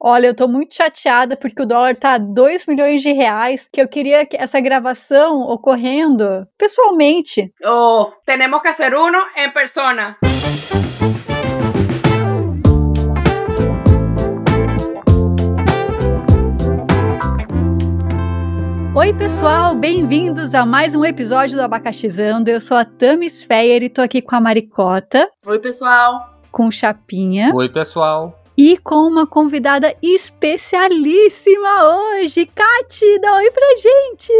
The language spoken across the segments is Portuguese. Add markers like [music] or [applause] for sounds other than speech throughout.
Olha, eu tô muito chateada porque o dólar tá 2 milhões de reais, que eu queria que essa gravação ocorrendo pessoalmente. Oh, tenemos que hacer uno en persona. Oi, pessoal, bem-vindos a mais um episódio do Abacaxizando. Eu sou a Tamis Feyer e tô aqui com a Maricota, Oi, pessoal. com o Chapinha Oi, pessoal. E com uma convidada especialíssima hoje. Kati, dá oi pra gente!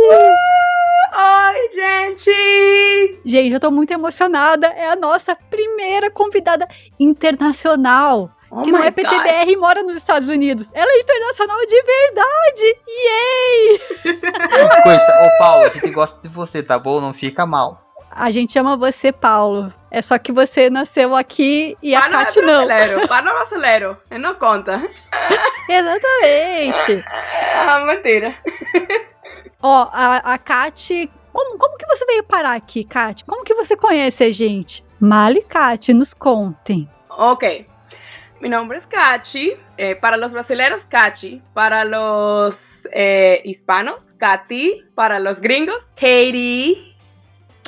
Oi, gente! Gente, eu tô muito emocionada. É a nossa primeira convidada internacional. Oh que não é God. PTBR e mora nos Estados Unidos. Ela é internacional de verdade! Yay! [laughs] Coita, ô Paulo, a gente gosta de você, tá bom? Não fica mal. A gente ama você, Paulo. É só que você nasceu aqui e a Para no Kati não. brasileiro, para no brasileiro. Ele não conta. [laughs] Exatamente. Ah, mentira. Ó, a, a Kati. Como, como que você veio parar aqui, Kati? Como que você conhece a gente? Mali Kati, nos contem. Ok. Mi nombre es Kachi. Eh, para los brasileños, Kachi. Para los eh, hispanos, Katy. Para los gringos, Katie.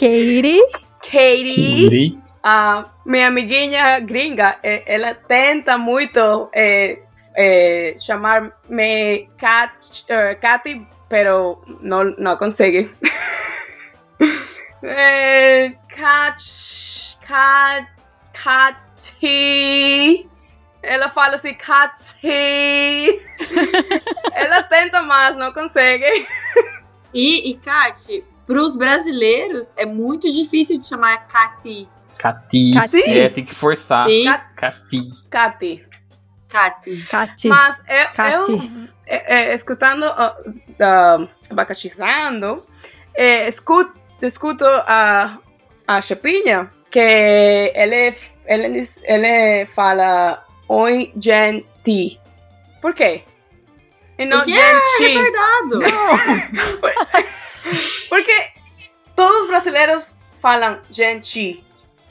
Katie. Katie. Ah, mi amiguinha gringa, eh, ela tenta muito eh, eh, chamarme Kat, Katy, pero no, no consigue. [laughs] eh, Kat, Kat, Katy. Ela fala assim, Katy. [laughs] ela tenta, mas não consegue. E, e Kati, pros brasileiros é muito difícil de chamar Kati. Cati. Cati. É, tem que forçar. Sim. Cati. Katy. Kati. Kati. Mas eu, Cati. eu é, é, escutando, ah, da- abacaxizando, é, escuto, escuto a, a Chapinha que ele, ele, ele fala oi, gente. Por quê? E não Porque gente. Retardado. [laughs] [laughs] Porque todos os brasileiros falam gente.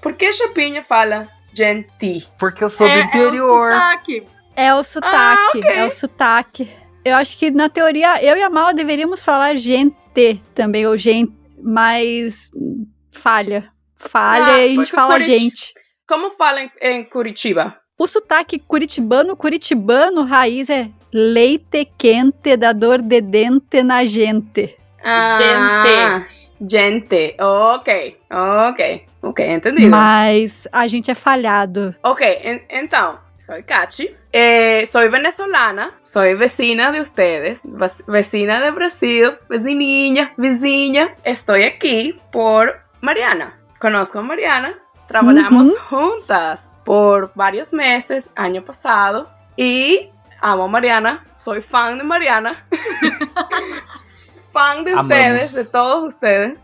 Por que Chapinha fala gente? Porque eu sou do É, é o interior. sotaque. É o sotaque, Ah, ok. é o sotaque. Eu acho que na teoria eu e a Mala deveríamos falar gente também, ou gente, mas falha. Falha Ah, e a gente fala Curiti- gente. Como fala em, em Curitiba? O sotaque curitibano, curitibano, raiz é leite quente da dor de dente na gente. Ah, gente. Ok, ok, ok, entendido. Mas a gente é falhado. Ok, en- então, soy Kachi. Eh, soy venezolana, soy vecina de ustedes, vec- vecina de Brasil, vecininha, vizinha. Estoy aquí por Mariana. Conozco a Mariana, trabajamos juntas por varios meses, año pasado, y amo a Mariana, soy fan de Mariana. [laughs] fan de Amamos. ustedes, de todos ustedes.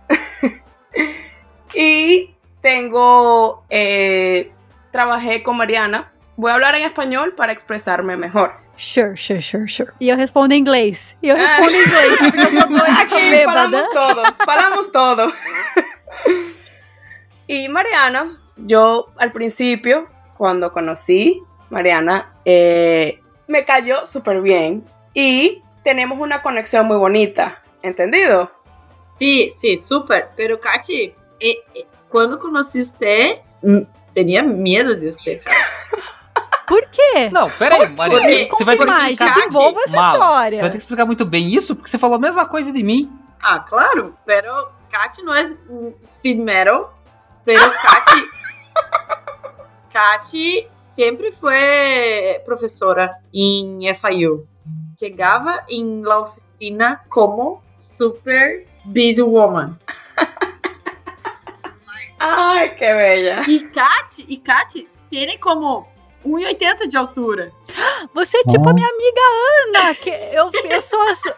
[laughs] y tengo, eh, trabajé con Mariana. Voy a hablar en español para expresarme mejor. Sure, sure, sure, sure. E eu respondo em inglês. E eu respondo em inglês, porque eu sou doida, [laughs] todo, falamos todo. [laughs] y Mariana, yo al principio, cuando conocí Mariana, eh, me cayó súper bien y tenemos una conexión muy bonita, ¿entendido? Sim, sim, super. Pero, Kati, e- e- quando conheci você, hum, tinha medo de você. Por quê? Não, pera aí, Maria. Você vai ter que mais, explicar. desenvolva essa Mala, Você vai ter história. que explicar muito bem isso, porque você falou a mesma coisa de mim. Ah, claro, pero Kati não é speed metal, pero Kati... [laughs] Kati sempre foi professora em FIU. Chegava em la oficina como super busy woman. Ay, qué bella. E Kati, e Kati tem como 1,80 de altura. Você é tipo a minha amiga Ana, que eu, eu sou a, su- [laughs]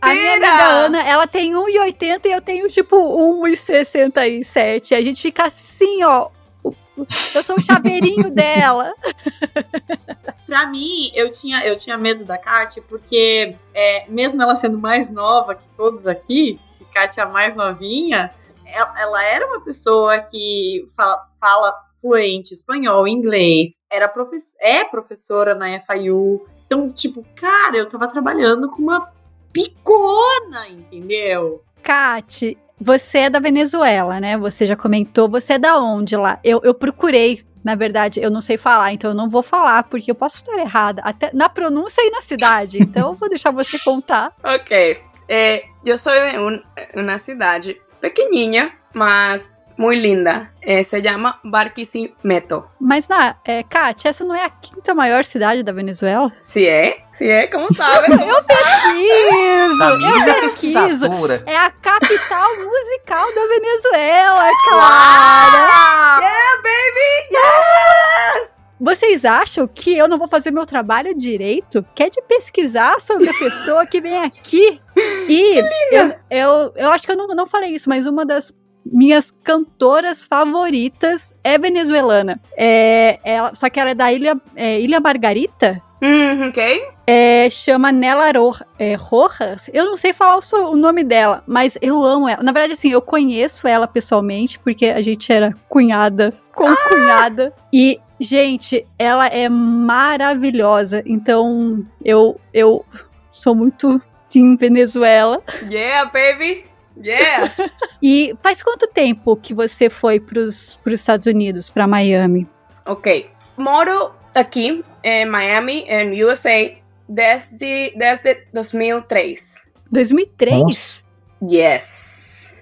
a minha amiga. Ana, ela tem 1,80 e eu tenho tipo 1,67. A gente fica assim, ó. Eu sou o chaveirinho [laughs] dela. Pra mim, eu tinha, eu tinha medo da Kati, porque é, mesmo ela sendo mais nova que todos aqui, que Kati é a mais novinha, ela, ela era uma pessoa que fala, fala fluente espanhol, inglês, era profess é professora na FIU, Então, tipo, cara, eu tava trabalhando com uma picona, entendeu? Kate, você é da Venezuela, né? Você já comentou. Você é da onde lá? Eu, eu procurei. Na verdade, eu não sei falar, então eu não vou falar, porque eu posso estar errada, até na pronúncia e na cidade. [laughs] Então eu vou deixar você contar. Ok. Eh, yo soy de una ciudad pequeñinha, mas muy linda. Eh, se llama Barquisimeto. Mas, na, é, Kate, essa não é a quinta maior cidade da Venezuela? Sí, ¿eh? Sí, ¿eh? ¿Cómo [laughs] sabes? Eu pesquiso! Eu pesquiso! É a capital musical da Venezuela, é claro! Yeah, baby! Yes! Vocês acham que eu não vou fazer meu trabalho direito? Que é de pesquisar sobre a pessoa que vem aqui? E [laughs] eu, eu, eu acho que eu não, não falei isso, mas uma das minhas cantoras favoritas é venezuelana. É, ela, só que ela é da Ilha, é, Ilha Margarita. Mm, ok. É, chama Nela Ro é, Rojas. Eu não sei falar o, so- o nome dela, mas eu amo ela. Na verdade, assim, eu conheço ela pessoalmente, porque a gente era cunhada com cunhada. E, gente, ela é maravilhosa. Então, eu, eu sou muito Team Venezuela. Yeah, baby! Yeah! [laughs] E faz quanto tempo que você foi pros, pros Estados Unidos, pra Miami? ok. Moro aqui em Miami, en USA, desde, desde 2003. 2003? Yes!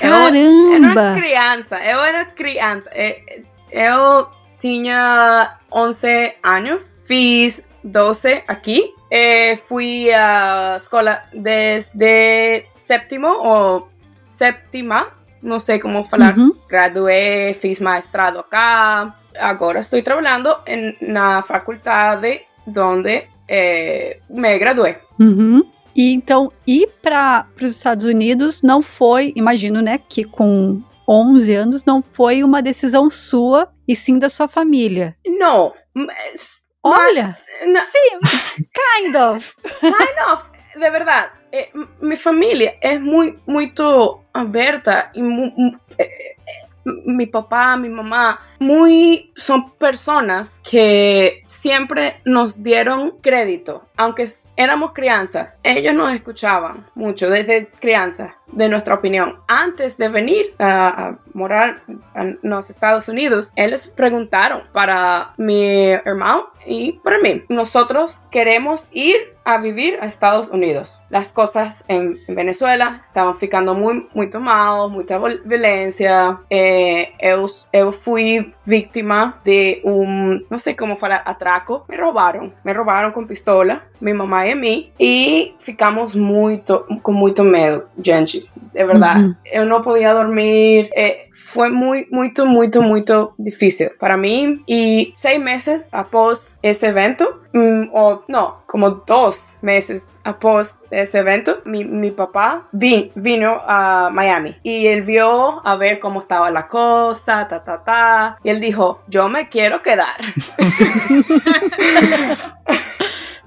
Eu era uma Caramba! criança, eu era criança. Eh, Eu tinha 11 anos, fiz 12 aqui. Eh, fui à escola desde sétimo ou sétima, não sei como falar. Uhum. Gradué, fiz mestrado acá. Agora estou trabalhando em, na faculdade onde eh, me gradué. Uhum. E então, ir para os Estados Unidos não foi, imagino, né, que com 11 anos não foi uma decisão sua e sim da sua família. Não, mas, Mas- não, sim, kind of. [laughs] Ai, não, de verdade, eh, m- minha família é muito, muito aberta e mu- mu- eh, eh, mi papá, mi mamá, muy son personas que siempre nos dieron crédito, aunque éramos crianzas, ellos nos escuchaban mucho desde crianza de nuestra opinión. Antes de venir a, a morar en los Estados Unidos, ellos preguntaron para mi hermano y para mí. Nosotros queremos ir a vivir a Estados Unidos. Las cosas en, en Venezuela estaban ficando muy, muy mal, mucha violencia. Eh, eu, eu fui víctima de un, no sé cómo falar, atraco. Me robaron, me robaron con pistola, mi mamá y a mí, y ficamos muito, com muito medo, gente. De verdade. Uhum. Eu não podia dormir. eh, foi muito, muito, muito, muito difícil para mim. E seis meses após esse evento, mm, ou não, como dois meses após esse evento, mi, mi papá vin, vino a Miami y él vio a ver cómo estaba la cosa, ta, ta, ta. Y él dijo, yo me quiero quedar. [laughs]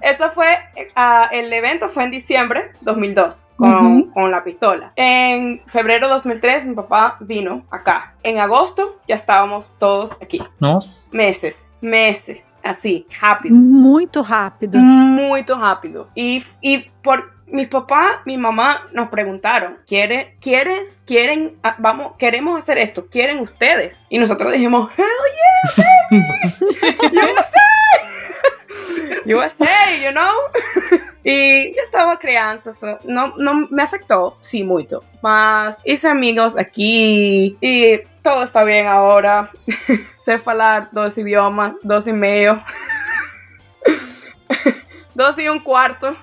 Eso fue, ah, el evento fue en diciembre 2002 con, Ujú. con la pistola. En febrero 2003 mi papá vino acá. En agosto ya estábamos todos aquí. Nossa. Meses, meses, así, rápido. Muito rápido. Muy rápido. Y, y por mis papás, mi mamá nos preguntaron, ¿quiere, ¿quieres, quieren, ah, vamos, queremos hacer esto, quieren ustedes? Y nosotros dijimos, hell yeah, baby, [laughs] USA, USA, you know? [laughs] y yo estaba crianza, so no, no me afectó, sí, mucho. Mas hice amigos aquí y todo está bien ahora. sé [laughs] hablar dos idiomas, dos y medio. [laughs] Dos e um quarto.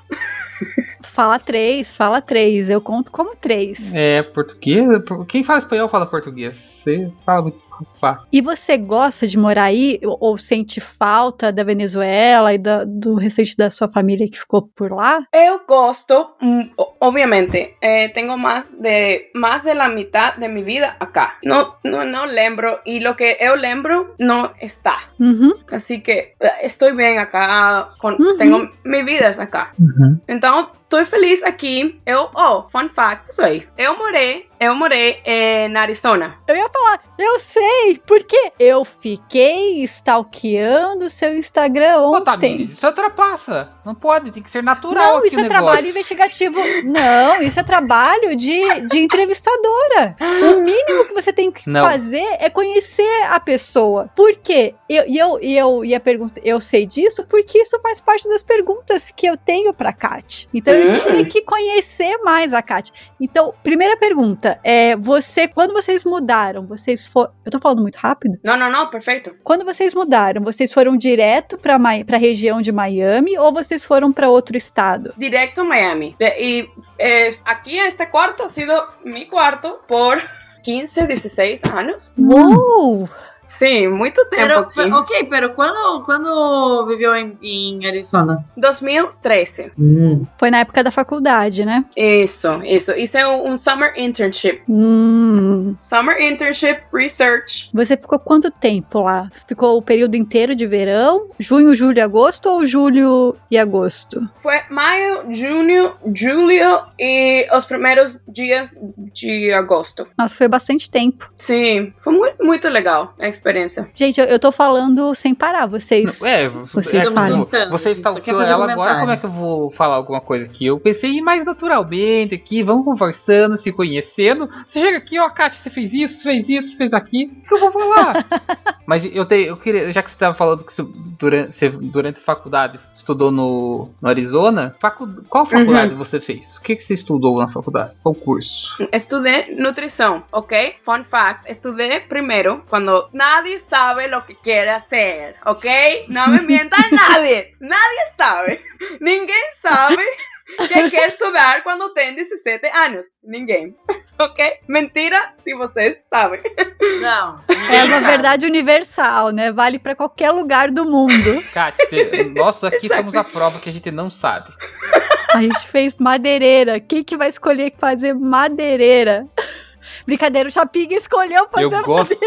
Fala três, fala três. Eu conto como três. É português? Quem fala espanhol fala português. Você fala muito fácil. E você gosta de morar aí ou, ou sente falta da Venezuela e da- do restante da sua família que ficou por lá? Eu gosto, mm, o- obviamente, eh, tengo más de, más de la mitad de mi vida acá. No, no, no lembro, y lo que eu lembro no está. Uhum. Así que eh, estoy bien acá, con, Ujú. tengo mi vida acá. Uhum. Então, tô feliz aqui. Eu, oh, fun fact, isso aí. Eu morei eu morei em Arizona. Eu ia falar, eu sei, porque eu fiquei stalkeando seu Instagram Ô, ontem. Tamires, isso ultrapassa. Não pode, tem que ser natural Não, aqui isso o é negócio. trabalho investigativo. Não, isso é trabalho de, de entrevistadora. O mínimo que você tem que Não. fazer é conhecer a pessoa. Por quê? E eu, e eu, e eu ia perguntar, eu sei disso porque isso faz parte das perguntas que eu tenho pra Kat. Então eu Hum. tinha que conhecer mais a Kat. Então, primeira pergunta, é você, quando vocês mudaram, vocês foram, eu tô falando muito rápido? Não, não, não, perfeito. Quando vocês mudaram, vocês foram direto pra pra região de Miami ou vocês foram pra outro estado? Directo a Miami. Y eh, aquí este cuarto ha sido mi cuarto por 15, 16 años. Uou! Sí, mucho tiempo Pero, aquí. ok, pero quando, quando viveu em, em Arizona? 2013. Foi na época da faculdade, né? Eso, eso. Hice un, un summer internship. Hum. Summer internship research. Você ficou quanto tempo lá? Ficou o período inteiro de verão? Junho, julho e agosto ou julho e agosto? Fue mayo, junio, julio y los primeros días de agosto. Nossa, foi bastante tempo. Sí, fue muy, muy legal a experiencia. Gente, eu, eu tô falando sem parar, vocês. É, Vocês é, falam. Estamos, você quer stalkeou ela um agora, como é que eu vou falar alguma coisa aqui? Eu pensei em ir mais naturalmente aqui, vamos conversando, se conhecendo. Você chega aqui, ó, Kátia, você fez isso, fez isso, fez aquilo, o que eu vou falar? [laughs] Mas eu, te, eu queria, já que você estava falando que você, durante, você, durante a faculdade estudou no, no Arizona, facu, qual faculdade você fez? O que, que você estudou na faculdade? Qual curso? Estudié nutrición, ¿ok? Fun fact, estudié primero cuando nadie sabe lo que quiere hacer, ¿ok? No me mientan nadie, nadie sabe, [laughs] ninguém sabe que quer estudar quando tem 17 anos, ninguém, [laughs] ¿ok? Mentira se vocês sabem. Não. É uma verdade universal, né? Vale pra qualquer lugar do mundo. Kátia, nós aqui Exato. somos a prova que a gente não sabe. A gente fez madeireira. Quem que vai escolher fazer madeireira? Brincadeira, o Chapinha escolheu fazer Eu gosto.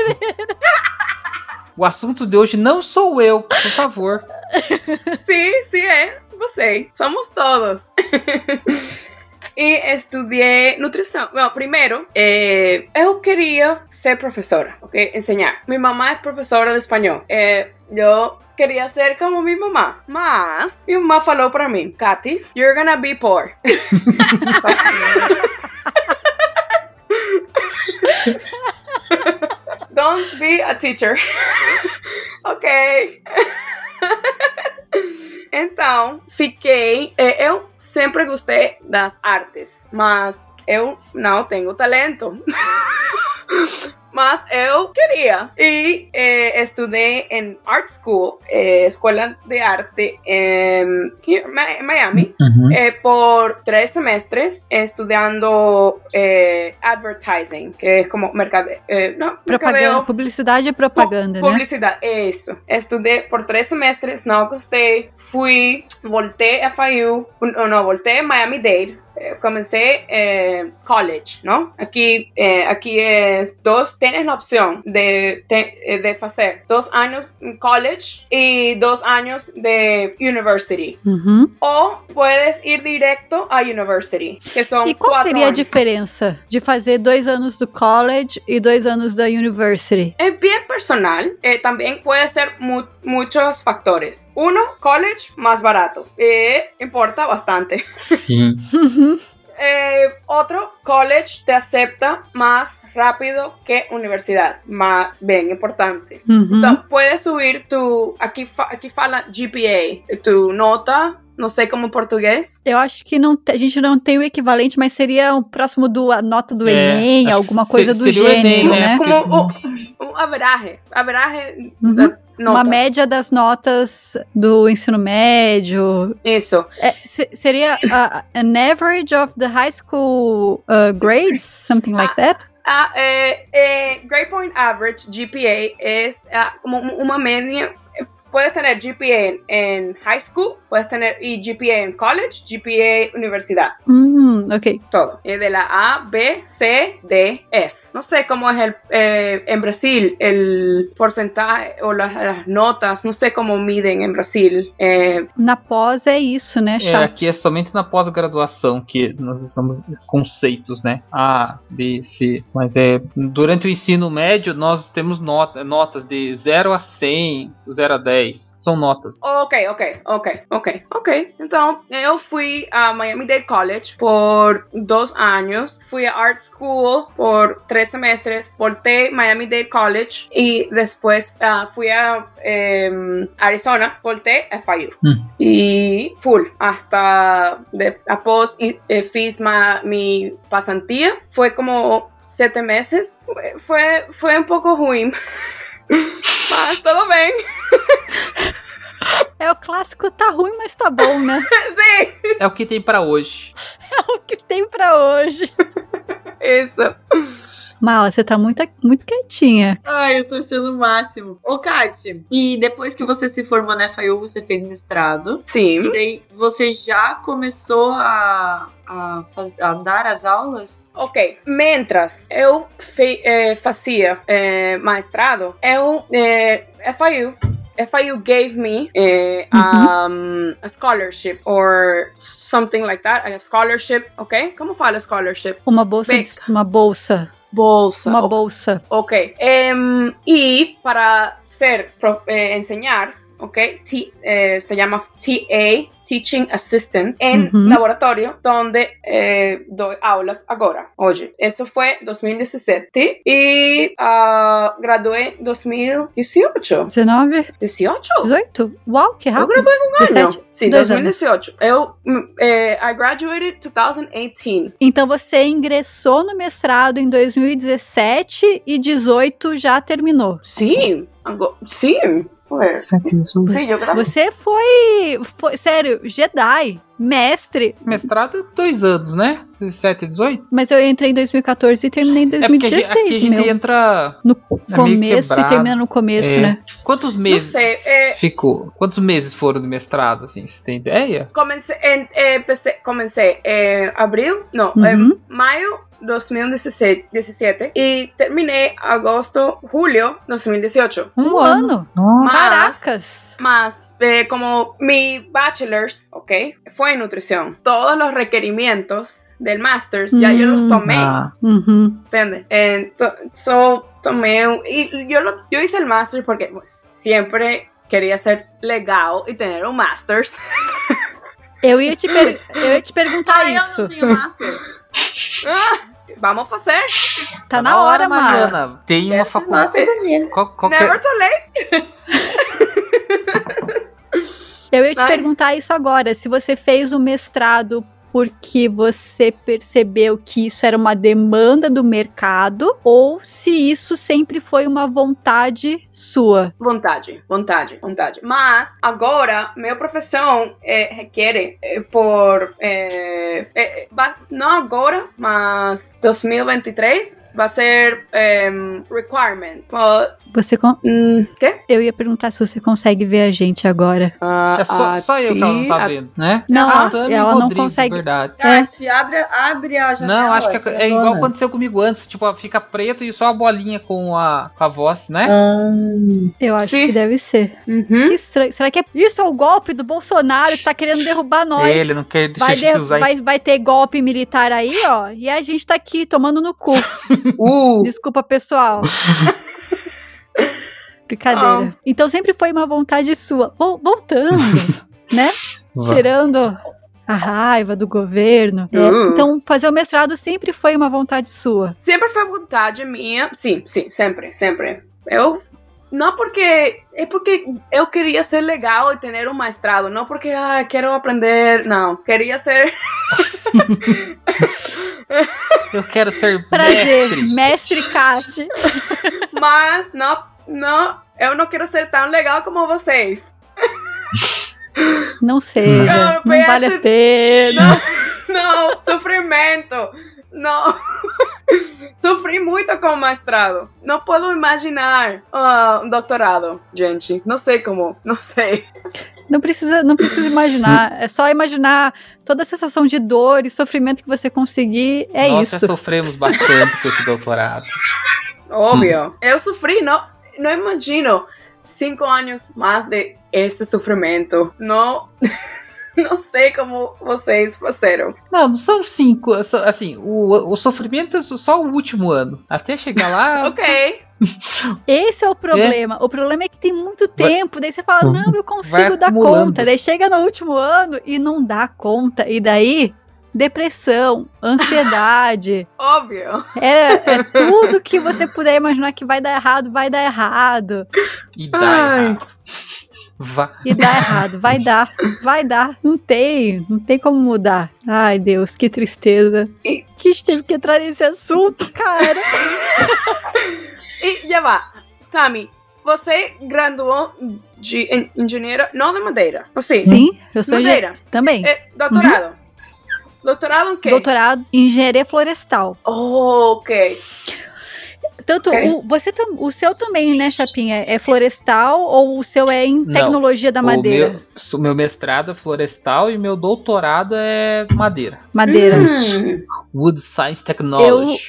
O assunto de hoje não sou eu, por favor. [laughs] Sim, sim, é você, somos todos. [laughs] E estudei nutrição. Bom, primeiro, eh, eu queria ser professora, ok? Enseñar. Minha mamá é professora de espanhol. Eh, eu queria ser como minha mamá. Mas, minha mamá falou para mim, Katy, you're gonna be poor. [laughs] Don't be a teacher. [laughs] ok. Então, fiquei. eh, Eu sempre gostei das artes, mas eu não tenho talento. [laughs] Mas eu queria. E eh, estudei em Art School, eh, Escola de Arte em Mi- Miami, eh, por tres semestres, estudiando eh, advertising, que es como mercadeo. Eh, no, Propaganda, mercadeo, publicidade e propaganda, né? Publicidad, eso. Estudé por tres semestres, no gostei. Fui, volté a FIU, no, no, volté a Miami-Dade. Eh, comencé eh, college, ¿no? Aquí, eh, aquí es dos, tienes la opción de, te- eh, de hacer dos años en college y dos años de university. Uhum. O puedes ir directo a university, que son E qual seria a años. diferença de fazer dois anos do college e dois anos da university? Es bien personal, también puede ser mu- muchos factores. Uno, college más barato, importa bastante. Sim. Eh, otro, college te acepta más rápido que universidad, más bien importante. Uhum. Entonces, puedes subir tu, aquí, fa- aquí fala GPA, tu nota, no sé cómo en portugués. Eu acho que não, a gente não tem o equivalente, mas seria o próximo do a nota do É, Enem, alguma coisa do o gênero, né? né? Como un, un average, average Uhum. da nota. Uma média das notas do ensino médio. Eso. É, se- seria a- an average of the high school uh, grades, something like that? Ah, eh, grade point average, GPA, una media, eh, puedes tener GPA en, high school, puedes tener y GPA en college, GPA universidad, Hum, ok. todo. Es de la A, B, C, D, F. No sé cómo es el, eh, en Brasil el porcentaje o las, las notas, no sé cómo miden en Brasil. Eh, Na pós é isso, né, É, Chaves? aqui é somente na pós-graduação que nós estamos conceitos, né? A, B, C. Mas é durante o ensino médio nós temos nota, notas de 0 a 100, 0 a 10. São notas. Ok, ok, ok, ok, ok. Então, eu fui a Miami-Dade College por dos años. Fui a Art School por tres semestres. Volté Miami-Dade College y después ah, fui a em, Arizona. Volté a FIU. Mm. Y full. Hasta de, após eh, fiz ma- mi pasantía. Fue como siete meses. Fue, fue un poco ruim. [laughs] Mas todo bem. É o clássico, tá ruim, mas tá bom, né? [laughs] Sim. É o que tem pra hoje. É o que tem pra hoje. Isso. Mala, você tá muito, muito quietinha. Ai, eu tô sendo o máximo. Ô, Kati, e depois que você se formou na FAU, você fez mestrado. Sim. E daí você já começou a, a, faz- a dar as aulas? Ok. Mientras eu fe- eh, fazia eh, mestrado, eu eh, FIU. FIU gave me eh, um, a scholarship or something like that. A scholarship, ok? Como fala scholarship? Uma bolsa, Beca. uma bolsa, Bolsa. uma ok. bolsa. Ok. Em, y para ser, eh, enseñar, ok, T- eh, se llama TA, Teaching Assistant, en Ujú. laboratorio, donde eh, doy aulas ahora. Oye, eso fue 2017 y ah, gradué 2018. 19, 18? 18? Uau, que Eu rápido. graduei com um 17? ano. Sim, Dois 2018. Eu, eh, I graduated 2018. Então você ingressou no mestrado em 2017 e 18 já terminou. Sim, agora, sim. Ué. Sim, eu graduei. Você foi, foi sério, Jedi, mestre. Mestrado é dois anos, né? 17 e 18? Mas eu entrei em 2014 e terminei em É porque a gente- 2016, aqui a gente meu. entra No meio começo e termina no começo, É. né? Quantos Não meses sei, é, ficou? Quantos meses foram de mestrado, assim? Você tem ideia? Comencé en, eh, empecé- comencé en abril, no, Uhum. en mayo 2017 17, y terminé agosto, julio 2018. Um ano. Nossa. Mas- Caracas. Más, eh, como mi bachelor's, ok, fue en nutrición. Todos los requerimientos del master's ya yo los Mm. tomé, Ah, Uhum. ¿entiendes? Entonces, so, tomé un- y yo, lo, yo hice el master porque pues, siempre quería ser legal y tener un master's. Eu ia te, per- eu ia te perguntar Ah, eu isso. não tenho Master. Ah, Vamos a hacer. Tá na hora, Mara. Mariana. Tem uma Quero ser faculdade. Qual, qual que Never too late. [laughs] Eu ia te Ai. perguntar isso agora. Se você fez o mestrado porque você percebeu que isso era uma demanda do mercado ou se isso sempre foi uma vontade sua. Vontade, vontade, vontade. Mas agora, minha profissão eh, requer eh, por. eh, va- não agora, mas 2023 vai ser em, requirement. Você con- hum, quê? Eu ia perguntar se você consegue ver a gente agora. É só, só eu que ela não tá vendo, né? Não, Ah, ela- ela não Rodrigues, consegue. Verdade. Kati, abre, abre a janela. Não, acho que é, é igual aconteceu comigo antes. Tipo, fica preto e só a bolinha com a, com a voz, né? Ah, Eu acho Sim. que deve ser. Uhum. Que estranho. Será que é isso é o golpe do Bolsonaro que tá querendo derrubar nós? Ele não quer deixar Vai, de der- usar vai, vai ter golpe militar aí, ó, e a gente tá aqui tomando no cu. [laughs] Uh, [laughs] Desculpa, pessoal. [laughs] Brincadeira. Então sempre foi uma vontade sua. Vol- voltando, né? [laughs] Vai. Tirando a raiva do governo. né? Uh. Então, fazer o mestrado sempre foi uma vontade sua. sempre foi vontade minha. Sim, sim, sempre, sempre. Eu. Não porque. É porque eu queria ser legal e ter um mestrado. Não porque, ah, quero aprender. Não. Queria ser. [laughs] Eu quero ser Prazer, mestre. mestre Kat. [laughs] Mas não, não, eu não quero ser tão legal como vocês. Não seja, Não, não vale a pena. Não, sofrimento. Não. [laughs] Sofri muito com o mestrado. Não posso imaginar ah, um doutorado, gente. Não sei como, não sei. Não precisa, não precisa imaginar. É só imaginar toda a sensação de dor e sofrimento que você conseguir. É Nós isso. já sofremos bastante com esse doutorado. Óbvio. Eu sofri, não, não imagino cinco anos mais de esse sofrimento. Não, [laughs] [laughs] não sei como vocês fizeram. Não, não são cinco. Assim, o, o sofrimento é só o último ano. Até chegar lá. [laughs] Ok. Esse é o problema. O problema é que tem muito Vai- tempo. Daí você fala, não, eu consigo dar conta. Daí chega no último ano e não dá conta. E daí, depressão, ansiedade. [laughs] Óbvio. é, é tudo que você puder imaginar que vai dar errado, vai dar errado. E dá Ai. errado. Vá. E dá errado. Vai dar, vai dar. Não tem, não tem como mudar. Ai, Deus, que tristeza. E- Que a gente teve que entrar nesse assunto, cara. [laughs] E já vá. Tami, você graduou de en- engenheiro, não de madeira. Ou sim? Eu sou Madeira. engenheira. Também. É, doutorado. Doutorado em quê? Doutorado em engenharia florestal. Oh, ok. Tanto Ok. o, você tam- o seu também, né, Chapinha? É florestal ou o seu é em Não, tecnologia da O madeira? meu, o meu mestrado é florestal e meu doutorado é madeira. Madeira. Hum. Wood Science Technology.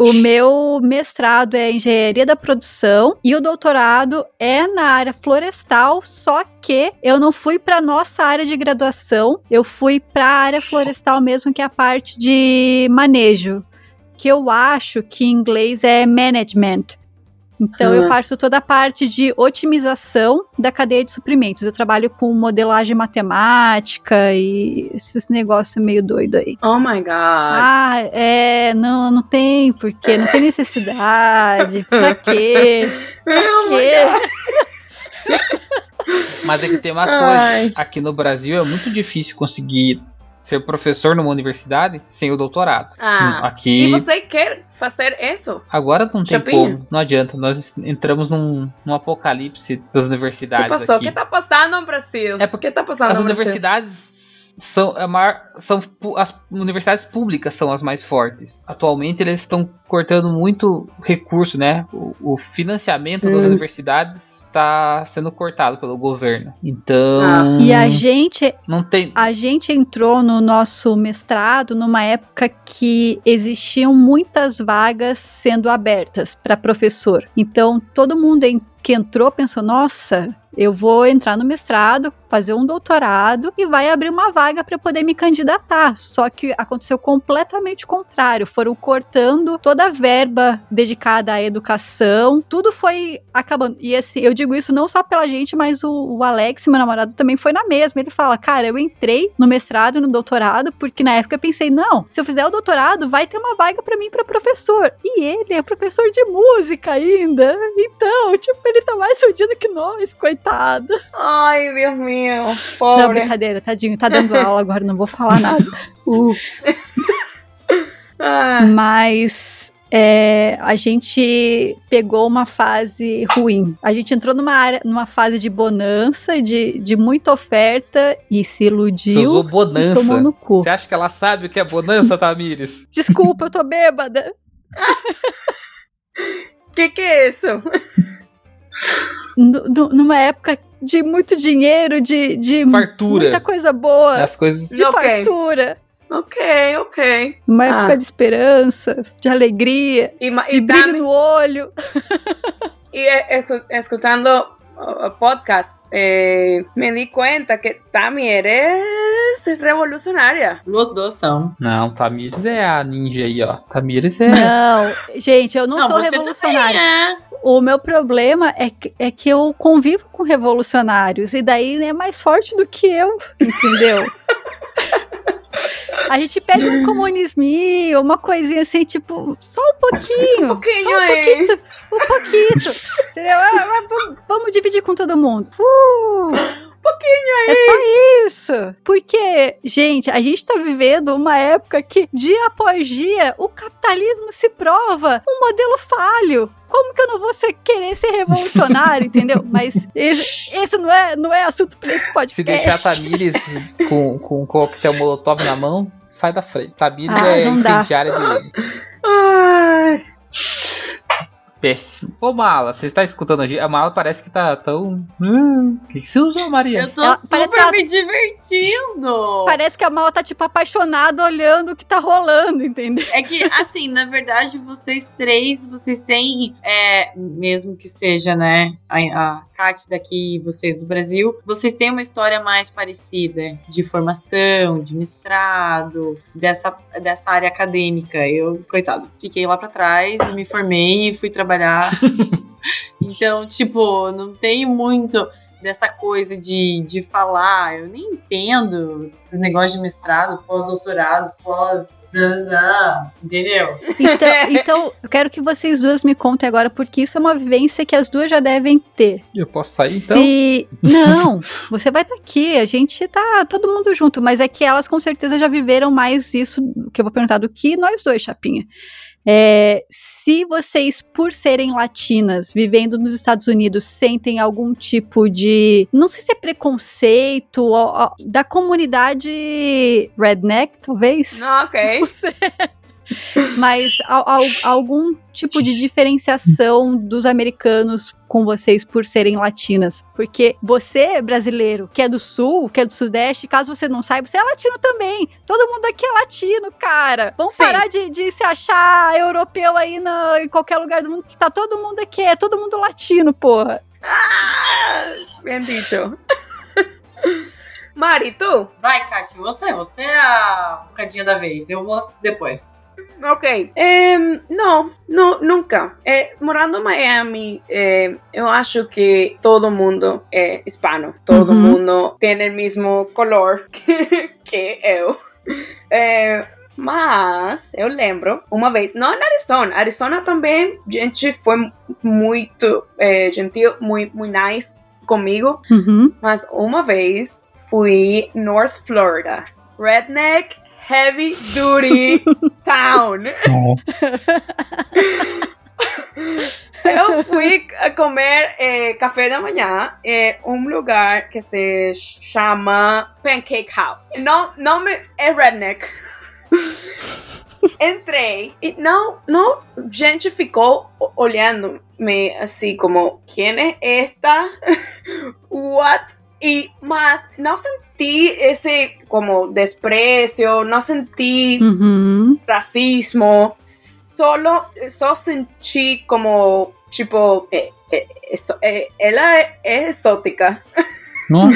O meu mestrado é engenharia da produção e o doutorado é na área florestal, só que eu não fui para nossa área de graduação, eu fui para a área florestal mesmo, que é a parte de manejo, que eu acho que em inglês é management. Então eu Hum. faço toda a parte de otimização da cadeia de suprimentos. Eu trabalho com modelagem matemática e esses negócios meio doido aí. Oh my God. Ah, é, não, não tem porquê, não tem necessidade. [laughs] Pra quê? [laughs] Oh my quê? Mas é que tem uma Ai. coisa. Aqui no Brasil é muito difícil conseguir ser professor numa universidade sem o doutorado. Ah. Aqui. E você quer fazer isso? Agora não tem Chapinha? como, não adianta. Nós entramos num, num apocalipse das O universidades. que passou? O que tá passando no Brasil? É O que tá passando As no Brasil? universidades são, a maior, são pu- as universidades públicas são as mais fortes. Atualmente eles estão cortando muito recurso, né? O, o financiamento das Hum. universidades está sendo cortado pelo governo. Então Ah. E a gente, não tem. a gente entrou no nosso mestrado numa época que existiam muitas vagas sendo abertas para professor. Então todo mundo que entrou pensou: nossa, eu vou entrar no mestrado, fazer um doutorado e vai abrir uma vaga para poder me candidatar. Só que aconteceu completamente o contrário. Foram cortando toda a verba dedicada à educação. Tudo foi acabando. E assim, eu digo isso não só pela gente, mas o, o Alex, meu namorado, também foi na mesma. Ele fala: Cara, eu entrei no mestrado no doutorado porque na época eu pensei: Não, se eu fizer o doutorado, vai ter uma vaga para mim para professor. E ele é professor de música ainda. Então, tipo, ele tá mais fudido que nós, coitado. Ai, meu. Não, Pobre. brincadeira, tadinho, tá dando aula agora, não vou falar nada. [laughs] Uh, Ah, mas é, a gente pegou uma fase ruim. A gente entrou numa área, numa fase de bonança, de, de muita oferta e se Você iludiu. usou e bonança. tomou no cu. Você acha que ela sabe o que é bonança, Tamires? [laughs] Desculpa, eu tô bêbada. [laughs] que que é isso? Nu- nu- numa época de muito dinheiro, de, de Fartura. muita coisa boa, As coisas. de Ok. fartura. Ok, ok. Uma época Ah. de esperança, de alegria, E, de e, brilho Tami- no olho. [laughs] y eh, escu- escuchando uh, podcast, eh, me di cuenta que Tami eres revolucionaria. Os dois são. Não, Tamires é a ninja aí, ó. Tamires é. Não, gente, eu não, sou revolucionária. é. O meu problema é que, é que eu convivo com revolucionários e daí é mais forte do que eu, entendeu? [laughs] A gente pede um comunisminho, uma coisinha assim, tipo, só um pouquinho. Um pouquinho só um aí. pouquinho, um pouquinho. Entendeu? Ah, vamos, vamos dividir com todo mundo. Uh, pouquinho aí. é só isso. Porque, gente, a gente tá vivendo uma época que, dia após dia, o capitalismo se prova um modelo falho. Como que eu não vou ser- querer ser revolucionário, [laughs] entendeu? Mas esse, esse não, é, não é assunto pra esse Se podcast. deixar a Tamires com, com um coquetel molotov na mão, sai da frente. Tamires Ah, é dá. incendiária de. Ai. Péssimo. Ô, Mala, você tá escutando a gente? A Mala parece que tá tão. Hum, o que, que você usou, Maria? Eu tô Ela- parece super me divertindo. Parece que a Mala tá, tipo, apaixonada olhando o que tá rolando, entendeu? É que, assim, na verdade, vocês três, vocês têm, é, mesmo que seja, né, a, a Kat daqui e vocês do Brasil, vocês têm uma história mais parecida de formação, de mestrado, dessa, dessa área acadêmica. Eu, coitado, fiquei lá pra trás, me formei e fui trabalhar. [laughs] então, tipo, não tem muito dessa coisa de, de falar. Eu nem entendo esses negócios de mestrado, pós-doutorado, pós. Entendeu? Então, [laughs] então, eu quero que vocês duas me contem agora, porque isso é uma vivência que as duas já devem ter. Eu posso sair então? Se... Não, você vai estar aqui, a gente tá todo mundo junto, mas é que elas com certeza já viveram mais isso que eu vou perguntar do que nós dois, Chapinha. É, se vocês, por serem latinas, vivendo nos Estados Unidos, sentem algum tipo de, não sei se é preconceito, ó, ó, da comunidade redneck, talvez? Não, ok. Mas al- al- algum tipo de diferenciação dos americanos com vocês por serem latinas. Porque você, brasileiro, que é do sul, que é do sudeste, caso você não saiba, você é latino também. Todo mundo aqui é latino, cara. Vamos Sim. parar de, de se achar europeu aí na- em qualquer lugar do mundo, que tá todo mundo aqui, é todo mundo latino, porra. Ah, Bem dicho. [laughs] Mari, tu? Vai, Kátia, você, você é a bocadinha da vez. Eu vou depois. Ok. Em, não, não, nunca. Eh, morando em Miami, eh, eu acho que todo mundo é hispano. Todo Uhum. mundo tem o mesmo color [laughs] que, que eu. Eh, mas eu lembro uma vez, não em Arizona, Arizona também, gente foi muito eh, gentil, muito, muito nice comigo. Uhum. Mas uma vez fui North Florida. Redneck Heavy Duty [laughs] Town. Eu fui a comer eh, café da manhã em um lugar que se chama Pancake House. Não, não me, é redneck. Entrei e não, não, gente ficou o- olhando-me assim como, quem é esta? [laughs] What? E, mas não senti esse como desprecio, não senti Uhum. racismo, solo, só senti como, tipo, eh, eh, eso- eh, ela é, é exótica. Não? [laughs]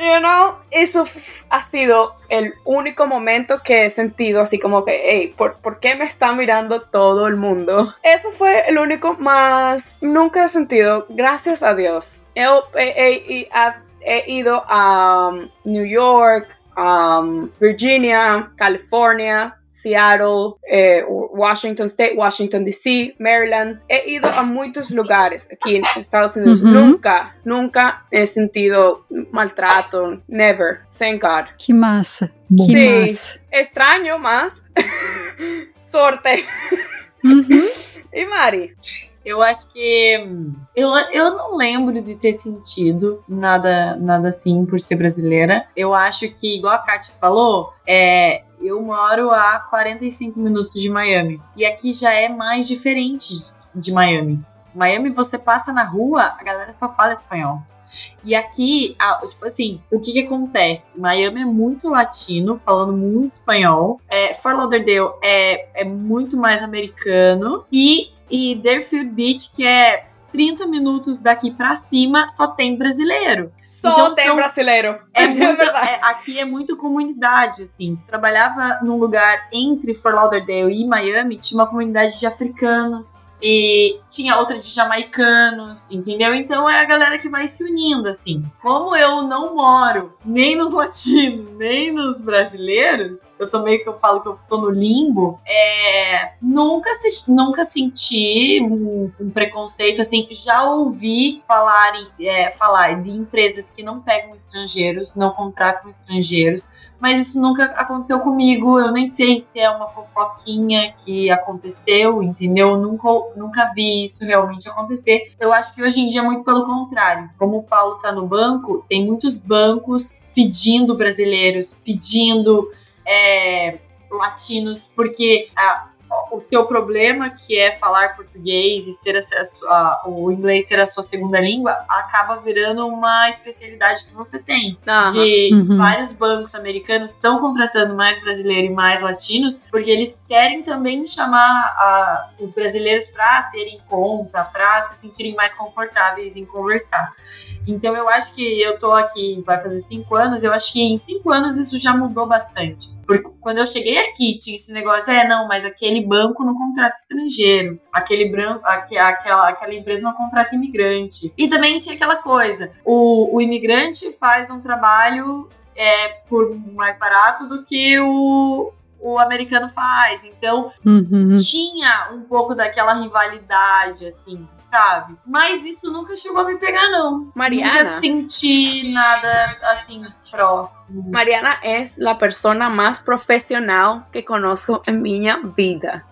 You know, eso ha sido el único momento que he sentido así como que, hey, ¿por, ¿por qué me está mirando todo el mundo? Eso fue el único más, nunca he sentido, gracias a Dios. Yo he, he- he- ha- he ido a um, New York, um, Virginia, California, Seattle, eh, Washington State, Washington DC, Maryland. He ido a muchos lugares aquí en Estados Unidos. Nunca, nunca he sentido maltrato. Never. Thank God. Que massa. Bom. Que Sim. massa. Extraño, mas sorte. E Mari? Eu acho que. Eu, eu não lembro de ter sentido nada, nada assim por ser brasileira. Eu acho que, igual a Kátia falou, é, eu moro a 45 minutos de Miami. E aqui já é mais diferente de Miami. Miami, você passa na rua, a galera só fala espanhol. E aqui, tipo assim, o que que acontece? Miami é muito latino, falando muito espanhol. É, Fort Lauderdale é, é muito mais americano. E, e Deerfield Beach, que é 30 minutos daqui pra cima, só tem brasileiro. Só Então tem são- brasileiro. [laughs] É muito, verdade. é- aqui é muito comunidade, assim. Trabalhava num lugar entre Fort Lauderdale e Miami, tinha uma comunidade de africanos e tinha outra de jamaicanos, entendeu? Então é a galera que vai se unindo, assim. Como eu não moro nem nos latinos, nem nos brasileiros, eu tô meio que eu falo que eu tô no limbo, é, nunca, se- nunca senti um, um preconceito, assim, já ouvi falarem, é, falar de empresas que não pegam estrangeiros, não contratam estrangeiros, mas isso nunca aconteceu comigo. Eu nem sei se é uma fofoquinha que aconteceu, entendeu? Eu nunca, nunca vi isso realmente acontecer. Eu acho que hoje em dia é muito pelo contrário. Como o Paulo tá no banco, tem muitos bancos pedindo brasileiros, pedindo é, latinos, porque a- o teu problema, que é falar português e ser a, a, o inglês ser a sua segunda língua, acaba virando uma especialidade que você tem. Aham. De Uhum. vários bancos americanos estão contratando mais brasileiros e mais latinos, porque eles querem também chamar a- os brasileiros para terem conta, para se sentirem mais confortáveis em conversar. Então eu acho que eu tô aqui, vai fazer cinco anos, eu acho que em cinco anos isso já mudou bastante. Porque quando eu cheguei aqui, tinha esse negócio, é, não, mas aquele banco não contrata estrangeiro, aquele branco, aque- aquela, aquela empresa não contrata imigrante. E também tinha aquela coisa, o, o imigrante faz um trabalho é, por mais barato do que o, o americano faz. Então, Uhum. tinha um pouco daquela rivalidade, assim, sabe? Mas isso nunca chegou a me pegar, não. Mariana. Nunca senti nada, assim, próximo. Mariana es la persona más profesional que conozco en mi vida.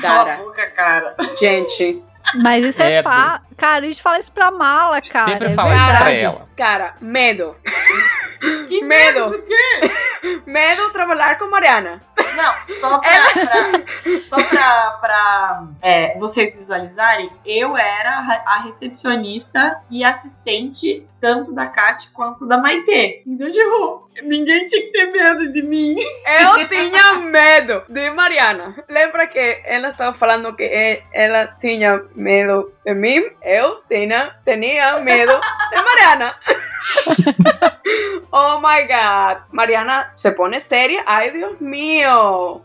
Cala Cara, a boca, cara. gente, Mas isso é fa... Cara, a gente fala isso pra mala, cara. Sempre é fala isso pra ela. cara, medo. Que Medo. quê? [laughs] Medo trabalhar com Mariana. Não, só pra, pra- só pra, pra, é, vocês visualizarem, eu era a recepcionista e assistente tanto da Kate quanto da Maitê. Então, tipo, ninguém tinha que ter medo de mim. Eu tinha medo de Mariana. Lembra que ela estava falando que ela tinha medo de mim? Eu tinha, tinha medo de Mariana. [laughs] oh my god. Mariana se pone seria. Ay, Dios mío.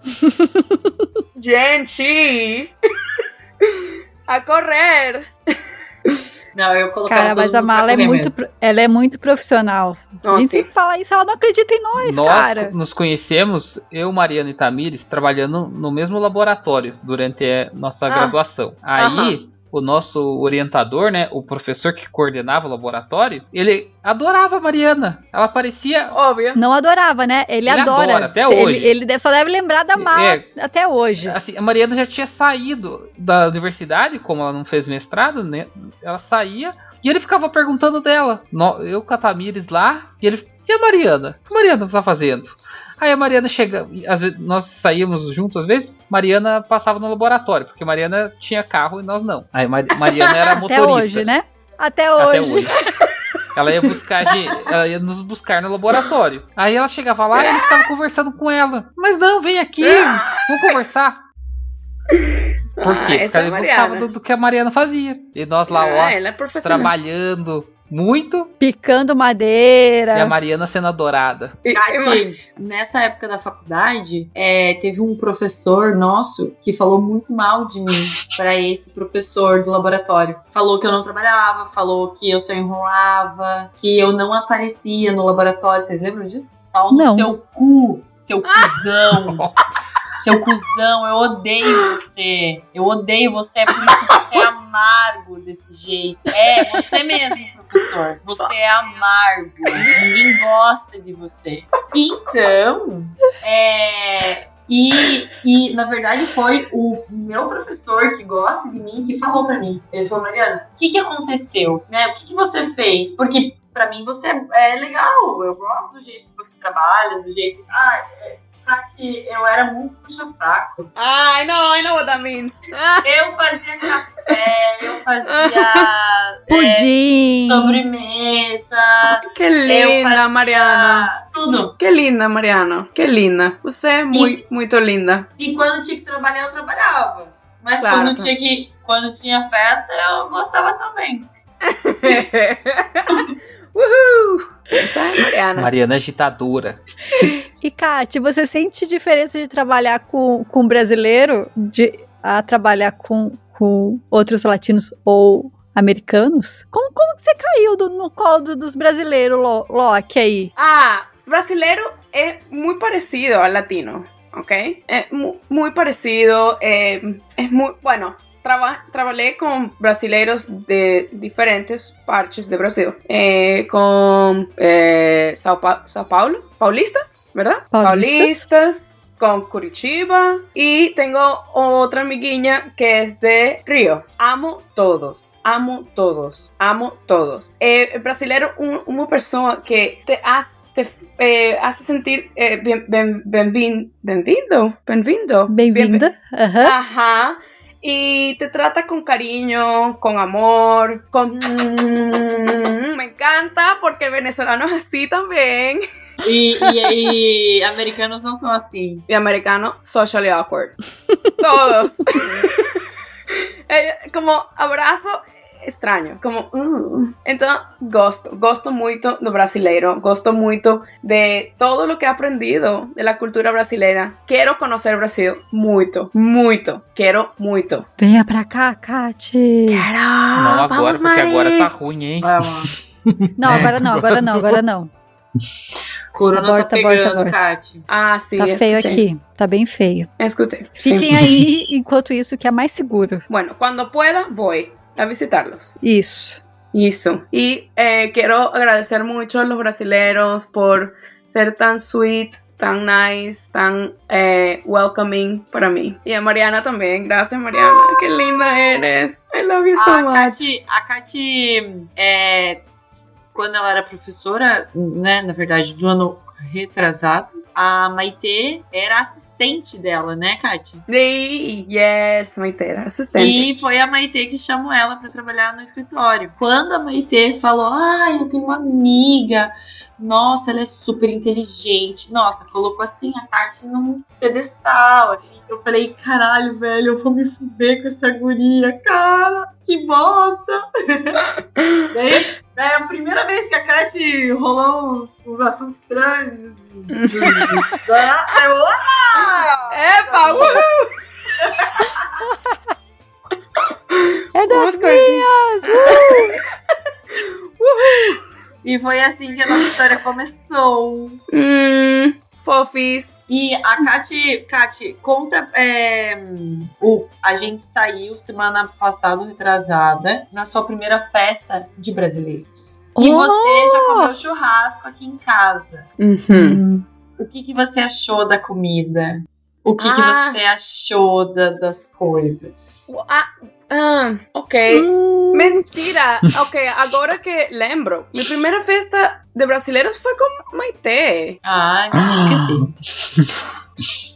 Gente. A correr. Não, eu colocava Cara, mas a mala é muito, mesmo. ela é muito profissional. a Não, gente sempre fala isso, ela não acredita em nós, Nós cara. nos conhecemos, eu, Mariana e Tamires, trabalhando no mesmo laboratório durante a nossa Ah, graduação. Aí, o nosso orientador, né, o professor que coordenava o laboratório, ele adorava a Mariana. Ela parecia Óbvio. Não adorava, né? Ele, Ele adora. adora, até ele, hoje. Ele deve- só deve lembrar da mala É. até hoje. Assim, a Mariana já tinha saído da universidade, como ela não fez mestrado, né? Ela saía e ele ficava perguntando dela. No- eu com a Tamires lá, e ele. E a Mariana? O que a Mariana tá fazendo? Aí a Mariana chega. e Às vezes, nós saíamos juntos, às vezes, Mariana passava no laboratório, porque Mariana tinha carro e nós não. Aí Ma- Mariana era [laughs] Até motorista. hoje, né? Até Até hoje. hoje. Ela ia buscar a gente, ela ia nos buscar no laboratório. Aí ela chegava lá e ele ficava conversando com ela. Mas não, vem aqui, vamos conversar. Por Ah, quê? Porque essa é ele Mariana. gostava do, do que a Mariana fazia. E nós lá, ó, Ah, ela é trabalhando muito Picando madeira. e a Mariana sendo adorada. Kati, nessa época da faculdade, é, teve um professor nosso que falou muito mal de mim para esse professor do laboratório. Falou que eu não trabalhava, falou que eu só enrolava, que eu não aparecia no laboratório. Vocês lembram disso? Pau no Não. seu cu, seu cuzão. [laughs] Seu cuzão, eu odeio você. Eu odeio você, é por isso que você é [laughs] amargo desse jeito. [laughs] É, você mesmo, professor. Você é amargo. Ninguém gosta de você. Então, é. E, e, na verdade, foi o meu professor que gosta de mim que falou pra mim. Ele falou, Mariana, o que, que aconteceu? Né? O que, que você fez? Porque pra mim você é, é legal. Eu gosto do jeito que você trabalha, do jeito. Ah, é, Tati, eu era muito puxa-saco. I know, I know what that means. Ah, Eu fazia café, eu fazia [laughs] é, Pudim. sobremesa. que linda, Mariana. Tudo. Que linda, Mariana. Que linda. Você é muito, muito linda. E quando tinha que trabalhar, eu trabalhava. Mas Claro, quando, tinha que, quando tinha festa, eu gostava também. [laughs] [laughs] Uhul. Essa é a Mariana. Mariana agitadora. E, Kate, você sente diferença de trabalhar com, com brasileiro de a trabalhar com, com outros latinos ou americanos? Como, como que você caiu do- no colo do- dos brasileiros, Lo- Loki, aí? Ah, brasileiro es muy parecido al latino, ¿ok? Es mu- muy, parecido, eh, es muy, bueno, traba- trabajé con brasileiros de diferentes partes de Brasil, eh, con eh, Sao, Pa- Sao Paulo, paulistas, ¿verdad? Paulistas. con Curitiba y tengo otra amiguinha que es de Río. Amo todos, amo todos, amo todos. Eh, el brasileiro, um- uma pessoa que te hace te eh, hace sentir eh, bien, bien. Ajá. Y te trata con cariño, con amor, con... Me encanta porque el venezolano es así también. E, e americanos não são assim. Y americano, socially awkward. Todos. [laughs] Eh, como abrazo extraño, como... "Uh". Entonces, gosto, gosto muito do brasileiro, gosto muito de todo lo que he aprendido de la cultura brasileira. Quiero conocer Brasil muito, muito, quero muito. Venha pra cá, Kati. Quero! Não agora, Vamos, porque Mari! agora tá ruim, hein? Vamos. Não, agora não, agora não, agora não. Corona Aborta, tá aborta, pegando, aborta. Kati. Ah, sim, Tá feio escutei. aqui. Tá bem feio. Escutei. sim. Fiquem aí enquanto isso, que é mais seguro. Bueno, cuando pueda, voy a visitarlos. Isso. Eso. Y eh, quiero agradecer mucho a los brasileros por ser tan sweet, tan nice, tan eh, welcoming para mí. Y a Mariana también. Gracias, Mariana. Qué linda eres. I love you so A much. Kati, a Kati é, quando ela era professora, né, na verdade, do ano retrasado, a Maitê era assistente dela, né, Kati? Sí, yes, Maitera, asistente. E foi a Maitê que chamou ela para trabalhar no escritório. Quando a Maitê falou, ah, eu tenho uma amiga, nossa, ela é super inteligente. Nossa, colocou assim a Kati num pedestal, assim. Eu falei, caralho, velho, eu vou me fuder com essa guria, cara, que bosta. [laughs] daí, daí a primeira vez que a Kati rolou uns, uns assuntos estranhos, eu, ah! ¡Epa! ¡Woohoo! É das Umas coisinhas. E foi assim que a nossa história começou. Mm, fofis. E a Kati, Kati, conta. é, o, a gente saiu semana passada, retrasada, na sua primeira festa de brasileiros. E Oh! você já comeu churrasco aqui em casa. Uhum. Hum. O que, que você achou da comida? O que, que Ah. você achou da- das coisas? Ah, ah, ok. Hum. Mentira. [laughs] Ok, agora que lembro. Mi primera festa de brasileiros foi com Maite. Ah, Ah. que sim.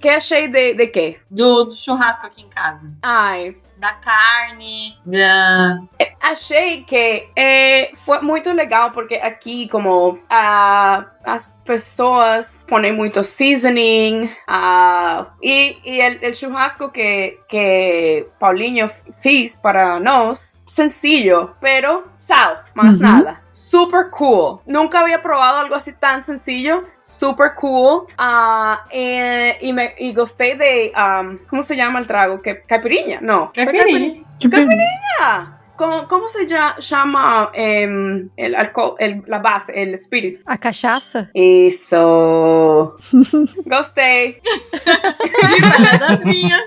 Que achei de, de quê? Do, do churrasco aqui em casa. Ai, Da carne, da. achei que eh, foi muito legal porque aqui como ah, as pessoas põem muito seasoning ah, e, e el churrasco que, que Paulinho fiz para nós, sencillo, pero sal, más Ujú. nada. Super cool. Nunca había probado algo así tan sencillo. Super cool. Ah, eh, y, me, y gusté de, um, ¿cómo se llama el trago? ¿Qué, ¿Caipirinha? No. ¿fue Caipirinha. Caipirinha? ¿Cómo, se llama em, el alcohol, el- la base, el spirit? A cachaça? Eso. Gostei. Viva das minhas!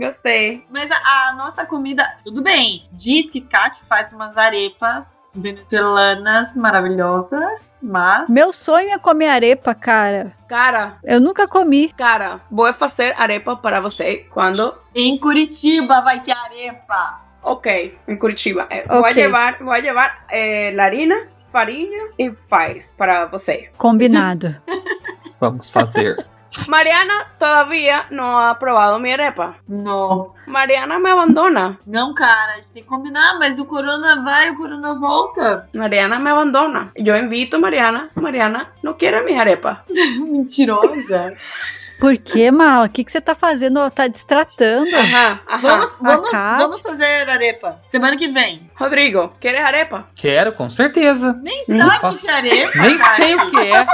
Gostei. Mas a, a nossa comida, tudo bem. Diz que Kate faz umas arepas venezuelanas maravilhosas, mas. Meu sonho é comer arepa, cara. Cara, Eu nunca comi. cara, vou fazer arepa para você quando Em Curitiba vai ter arepa. Ok, en Curitiba. Eh, Voy a Ok. llevar, voy a llevar eh, la harina, farinha e faz para você. Combinado. [laughs] Vamos fazer. Mariana todavía no ha probado mi arepa. Não. Mariana me abandona. Não, cara, a gente tem que combinar, mas o corona vai, o corona volta. Mariana me abandona. Yo invito a Mariana. Mariana no quiere mi arepa. [laughs] Mentirosa. Por que, Mala? O que, que você tá fazendo? Tá distratando? Ajá, ajá. Vamos, vamos, Kate. vamos fazer arepa. Semana que vem. Rodrigo, ¿quieres arepa? Quero, com certeza. Nem sabe o faço. que é arepa, [laughs] Nem sei o que é.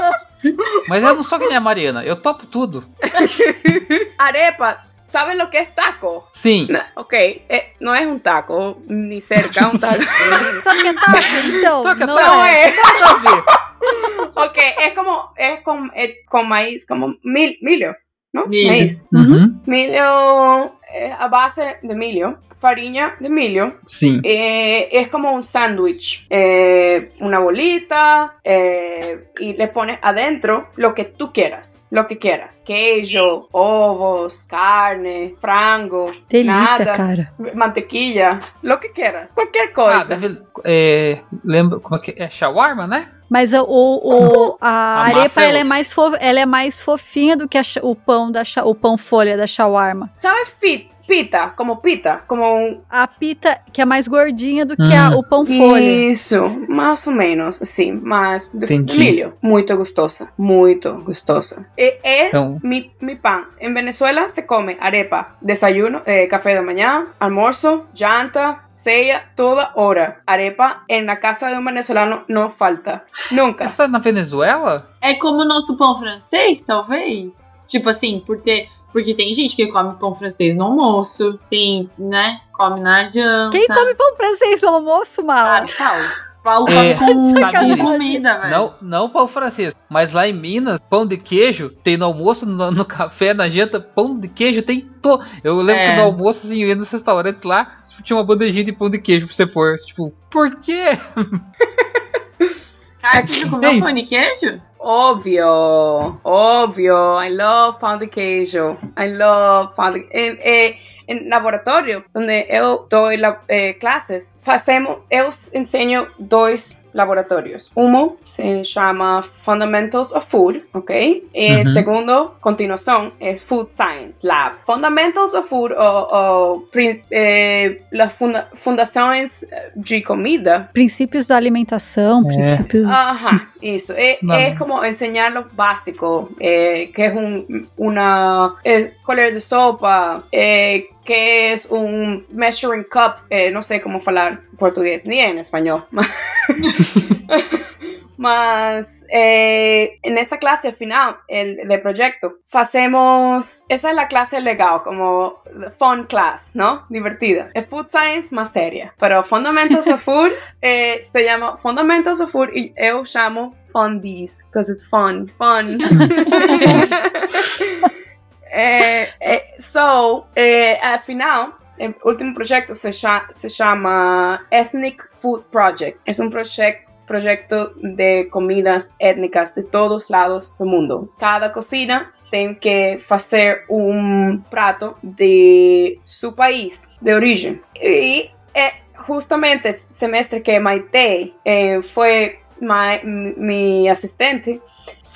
Mas eu não sou que nem a Mariana. Eu topo tudo. [laughs] Arepa, ¿sabes lo que es taco? Sim. No, ok, eh, no es un taco, ni cerca un taco. [laughs] Sabe o que é taco? Então, o é não taco? no é. es. Ver. Ok, es como, es con, eh, con maíz, como mil, milho. ¿No? Maíz. Uhum. Milho eh, a base de milho, farinha de milho. Sim. eh, es como un sándwich, eh, una bolita eh, y le pones adentro lo que tú quieras, lo que quieras, queso, ovos, carne, frango, Delícia, nada, cara. mantequilla, lo que quieras, cualquier Ah, cosa. deve. É, lembra como que é? Shawarma, né? Mas o, o, o- a, A arepa é ela é, mais fo, ela é mais fofinha do que a o pão da o pão folha da shawarma. ¿Sabes fit? Pita, como pita, como un... A pita que é mais gordinha do que a- Hum. o pão folha. Isso, mais ou menos, assim, mas de, Entendi. milho. Muito gostosa, muito gostosa. E é Então, mi, mi pan. En Venezuela se come arepa, desayuno, eh, café de mañana, almuerzo, janta, ceia, toda hora. Arepa en la casa de un venezolano no falta. Nunca. essa é na Venezuela? É como o nosso pão francês, talvez? Tipo assim, porque, porque tem gente que come pão francês no almoço, tem, né? Come na janta. Quem come pão francês no almoço, Mala? Claro, Paulo. Paulo É, com, [laughs] com comida, velho. Não, não pão francês. Mas lá em Minas, pão de queijo tem no almoço, no, no café, na janta, pão de queijo tem to. Eu lembro É. que no almoço, assim, eu ia nos restaurantes lá, tipo, tinha uma bandejinha de pão de queijo pra você pôr. Tipo, por quê? Cara, você já [laughs] comeu pão de queijo? Óbvio, óbvio. I love pão de queijo. I love pão de eh, en laboratório, onde eu dou eh, classes, fazemos, eu enseño dois laboratórios. Um se chama Fundamentals of Food, ok? E Uhum. segundo, continuação, é Food Science Lab. Fundamentals of Food, ou, ou pri- eh, las funda fundações de comida, Princípios da alimentação, É. princípios. Ajá, eso. Es, No. es como enseñar lo básico, eh, que es un, una es color de sopa, eh, que es un measuring cup, eh, no sé cómo hablar portugués ni en español. [laughs] Mas eh, en esa clase final el, de proyecto, hacemos, esa es la clase legal, como fun class, ¿no? Divertida. Es food science más seria, pero Fundamentals of Food [laughs] eh, se llama Fundamentals of Food y yo llamo Fundies, because it's fun, fun. [laughs] eh, eh, so, eh, al final, el último proyecto se, cha- se llama Ethnic Food Project. Es un proyecto proyecto de comidas étnicas de todos lados del mundo. Cada cocina tiene que hacer un plato de su país de origen. Y eh, justamente semestre que Maite eh, fue ma- mi, mi asistente,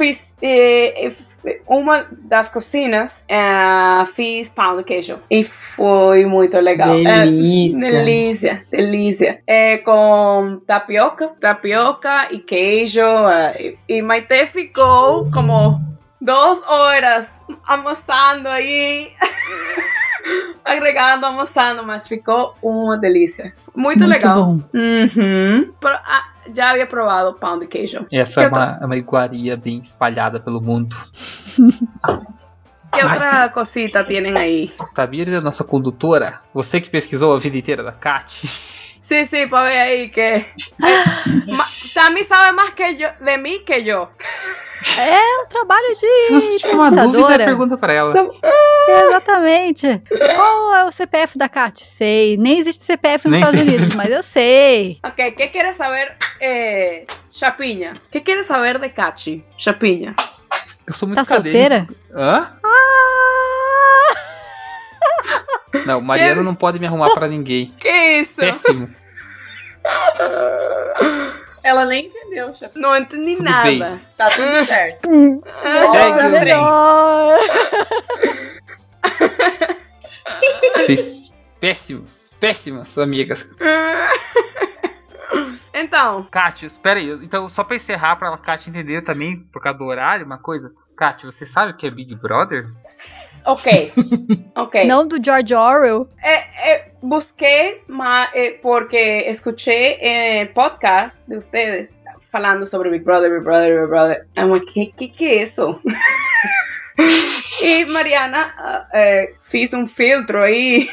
fiz, eh, f- uma das cocinas uh, fiz pão de queijo e foi muito legal. É, Delícia. Delícia, delícia. É com tapioca, tapioca e queijo. eh, e, e Maite ficou como duas horas amassando aí. [laughs] Agregando, amassando, mas ficou uma delícia. Muito, legal. bom. Uhum. Pro- ah, já havia provado pão de queijo. Essa é Eu tô- uma, é uma iguaria bem espalhada pelo mundo. [laughs] Que outra cosita tienen aí? Sabia a nossa condutora? Você que pesquisou a vida inteira da Kat? Sí, sí, para ver ahí que. [laughs] Tami sabe más que yo, de mí que yo. É um trabalho Se você de tiver uma dúvida, pergunta pra ela. Então- Exatamente. Qual é o CPF da Kat? Sei. Nem existe CPF nos Nem Estados. Unidos, mas eu sei. Ok, ¿qué quieres saber, eh, Chapiña? ¿Qué quieres saber de Cachi? Chapiña. Eu sou muito Tá acadêmico. solteira? Hã? Ah! Não, Mariana não pode me arrumar pra ninguém. ¿Qué es eso? Péssimo. Ela nem entendeu, chefe. No entendí Tudo nada. bem. Tá tudo certo. [laughs] Ah, Segue o- melhor. Vocês péssimos, péssimas amigas. [laughs] Então, Kátia, espera aí. Então, só pra encerrar, pra Kátia entender também, por causa do horário, uma coisa. Kátia, você sabe o que é Big Brother? ok. [laughs] Ok. Não do George Orwell. Eh, eh, busqué ma- eh, porque escuché eh, podcast de ustedes falando sobre Big Brother, Big Brother, Big Brother. I'm like, ¿qué, qué, qué es eso? [laughs] y Mariana eh, fiz un filtro ahí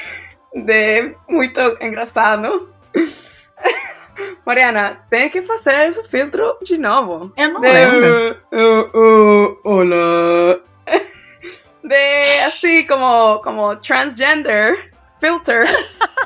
de muy engraçado. [laughs] Mariana, tem que fazer esse filtro de novo. Eu não De- lembro. Uh, uh, olá. de así como, como transgender filter. [laughs]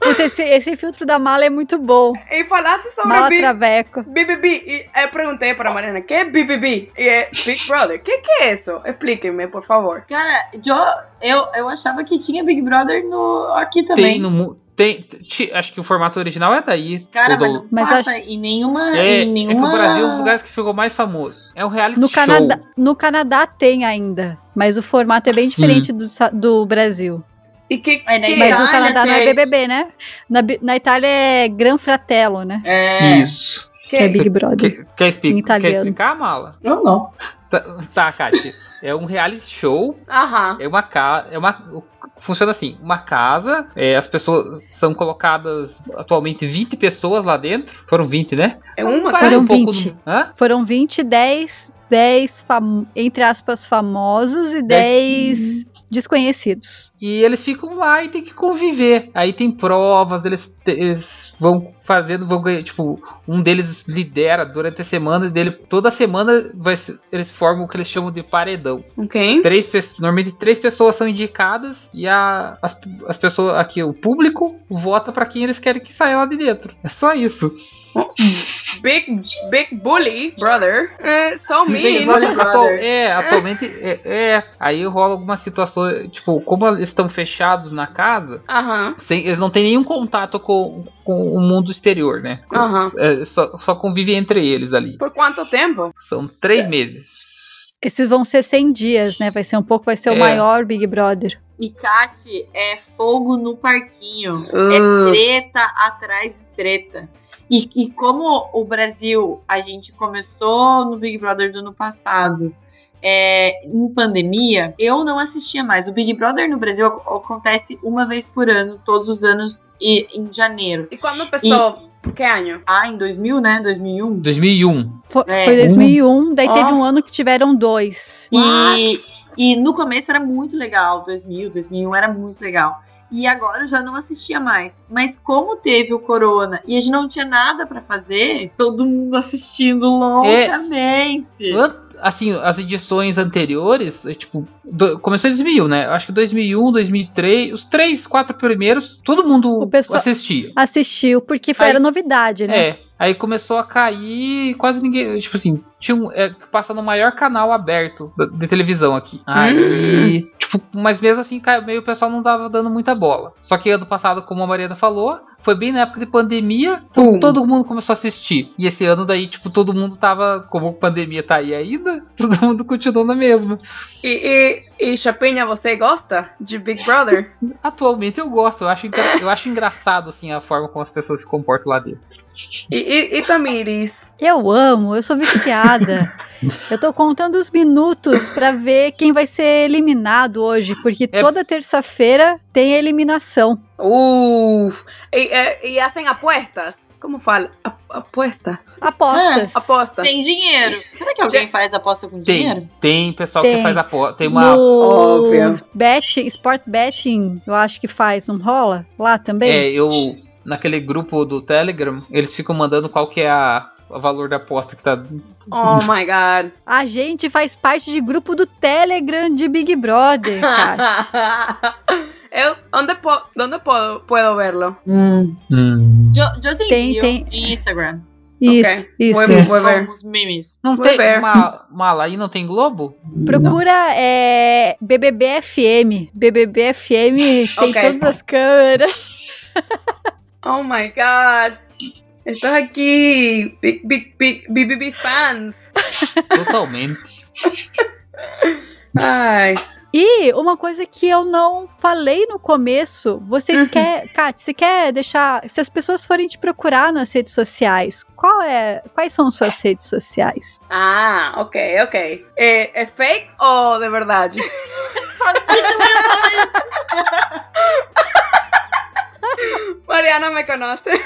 Puta, esse, esse filtro da mala é muito bom. E falaste sobre Mala Big, traveco. BBB. E eu perguntei para Mariana, ¿qué es BBB? Y é Big Brother. ¿Qué, qué es eso? Explíqueme, por favor. Cara, Jo, eu, eu achava que tinha Big Brother no, aqui também. Tem no tem, ti- acho que o formato original é daí. Cara, O do- mas passa acho- em nenhuma. é, em é que nenhuma... o Brasil é um dos lugares que ficou mais famoso. É um reality No show. Canadá, no Canadá tem ainda, mas o formato é bem Sim. diferente do, do Brasil. ¿Y qué, Aí na qué Mas no Itália Canadá não é BBB, né? Na, na Itália é Gran Fratello, né? É. Isso. Que é. Big Brother. Quer, quer, expli- Em quer explicar, Mala? Não, não. Tá, tá Kátia. É um reality show Ajá. É uma casa. É uma, funciona assim: uma casa, é, as pessoas são colocadas atualmente 20 pessoas lá dentro. Foram 20, né? Una Vai Foram um pouco 20. no- Hã? Foram 20, 10, 10 fam- entre aspas, famosos e 10 desconhecidos. E eles ficam lá e tem que conviver. Aí tem provas, eles, eles vão fazendo, vão ganhar, tipo, um deles lidera durante a semana, e dele toda semana vai ser- eles formam o que eles chamam de paredão. Ok. Três, normalmente três pessoas são indicadas e a, as, as pessoas aqui, o público, vota pra quem eles querem que saia lá de dentro. É só isso. [laughs] Big, big bully brother. So Big mean. bully. Atual- brother. é, atualmente é, é. Aí rola algumas situações, tipo, como eles estão fechados na casa, Ajá. sem- eles não têm nenhum contato com, com o mundo exterior, né? Aham. É, só, só convivem entre eles ali. ¿Por cuánto tiempo? São três meses. Esses vão ser 100 dias, né? Vai ser um pouco, vai ser o É. maior Big Brother. E Kate é fogo no parquinho. Uh. É treta atrás de treta. E, e como o Brasil, a gente começou no Big Brother do ano passado, é, em pandemia, eu não assistia mais. O Big Brother no Brasil ac- acontece uma vez por ano, todos os anos, e, em janeiro. ¿Y cuándo empezó? ¿Qué año? Ah, em 2000, né? 2001. 2001. Foi, É. foi 2001, daí teve Ó. um ano que tiveram dois. E, e no começo era muito legal, 2000, 2001 era muito legal. E agora eu já não assistia mais. Mas como teve o corona e a gente não tinha nada pra fazer, todo mundo assistindo loucamente. An- Assim, as edições anteriores, é, tipo, do- começou em 2001, né? Acho que 2001, 2003, os três, quatro primeiros, todo mundo O pessoal- assistia. Assistiu, porque foi, Aí- era novidade, né? É, aí começou a cair, quase ninguém, tipo assim, tinha um, é, passa no maior canal aberto da- de televisão aqui. Aí, tipo, mas mesmo assim, cai- meio o pessoal não tava dando muita bola. Só que ano passado, como a Mariana falou, foi bem na época de pandemia, então Pum. todo mundo começou a assistir. E esse ano daí, tipo, todo mundo tava, como a pandemia tá aí ainda, [laughs] todo mundo continuou na mesma. E, e, e Chapinha, você gosta de Big Brother? [laughs] Atualmente eu gosto, eu acho, eu acho engraçado, assim, a forma como as pessoas se comportam lá dentro. E, e, e Tamires? Eu amo, eu sou viciada. [laughs] eu tô contando os minutos pra ver quem vai ser eliminado hoje, porque É- toda terça-feira tem a eliminação. Uf. E, e, e hacen apuestas? Como fala? A- apuesta? Apostas. Aposta. Sem dinheiro. Será que alguém faz aposta com Tem, dinheiro? tem pessoal Tem. que faz aposta, tem uma... No Óbvio. bet, Sport Betting, eu acho que faz, não rola? Lá também? É, eu. Naquele grupo do Telegram, eles ficam mandando qual que é a, o valor da aposta que tá. Oh my god. A gente faz parte de grupo do Telegram de Big Brother, [laughs] cara. [laughs] Eu, onde, po, onde puedo, puedo verlo? Hum. Hum. Jo, jo tem, Tem, tem. Em Instagram. Isso, isso. Vou- isso. vou ver. Memes. Não Vou tem. ver. Uma, lá aí não tem Globo? Procura é, BBB FM. BBB FM tem Ok. todas as câmeras. [laughs] Oh my god. Estos aquí, big, big, big, BBB fans. Totalmente. [laughs] Ai. E uma coisa que eu não falei no começo, vocês Uhum. querem, Kat, você quer deixar, se as pessoas forem te procurar nas redes sociais, qual é, quais são suas redes sociais? Ah, ok, ok. Eh, ¿Es fake o de verdade? [laughs] Mariana me conoce. [laughs]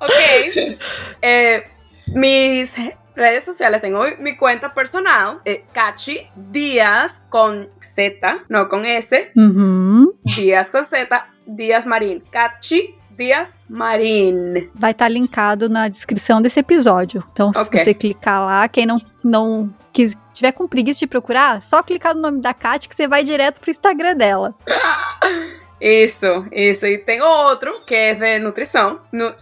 ok. Eh, mis redes sociales, tengo mi- cuenta personal, eh, Cachi Díaz con Z, no con S, Uhum. Díaz con Z, Díaz Marín. Cachi Dias Marín. Vai estar linkado na descrição desse episódio. Então, Ok. se você clicar lá, quem não, não quis, tiver com preguiça de procurar, só clicar no nome da Kat que você vai direto pro Instagram dela. [laughs] Isso, isso. E tem outro que é de nutrição. Nu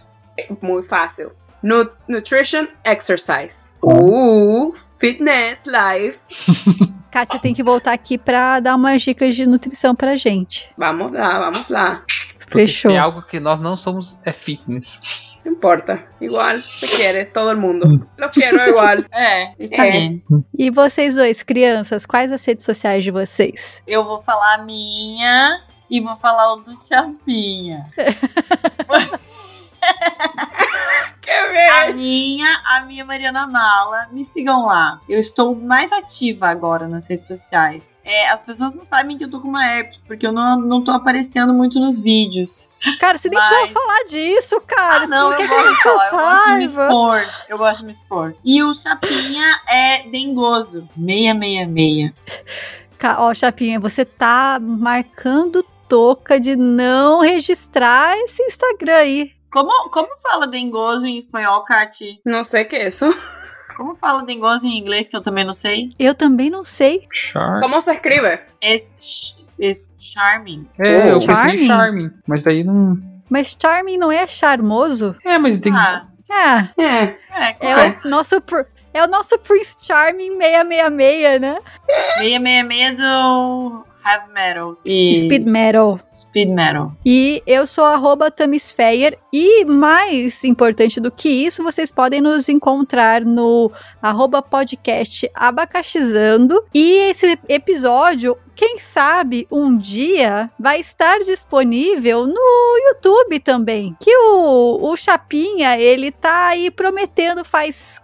muito fácil. Nu nutrition Exercise. Uh, Fitness Life. [laughs] Você tem que voltar aqui pra dar umas dicas de nutrição pra gente. Vamos lá, vamos lá. Porque Fechou. É algo que nós não somos, é fitness. No importa. Igual se quiere, todo el mundo. [laughs] Lo quiero igual. É, está É. bem. E vocês dois, crianças, quais as redes sociais de vocês? Eu vou falar a minha e vou falar o do Chapinha. [laughs] A minha, a minha Mariana Mala. Me sigam lá. Eu estou mais ativa agora nas redes sociais. É, as pessoas não sabem que eu tô com uma herpes, porque eu não, não tô aparecendo muito nos vídeos. Cara, você nem Mas- precisava falar disso, cara. Ah, não, eu gosto de que eu falar, eu gosto de me expor. Eu gosto de me expor. E o Chapinha é dengoso. 666. Ca- Ó, Chapinha, você tá marcando toca de não registrar esse Instagram aí. Como, como fala dengoso em espanhol, Kati? No sé qué es eso. Como fala dengoso em inglês, que eu também não sei? Eu também não sei. Char... ¿Cómo se escribe? Es, es charming. É, eu pensei Charming? em Charming. Mas daí não. Mas Charming não é charmoso? É, mas tem. Ah, É, Eh, é, é claro. o nosso pr- é o nosso Prince Charming 666, né? 666 do heavy metal. E Speed Metal. speed metal. E eu sou arroba Tamisfeyer. E mais importante do que isso, vocês podem nos encontrar no arroba podcast Abacaxizando. E esse episódio, quem sabe um dia, vai estar disponível no YouTube também. Que o, o Chapinha, ele tá aí prometendo faz.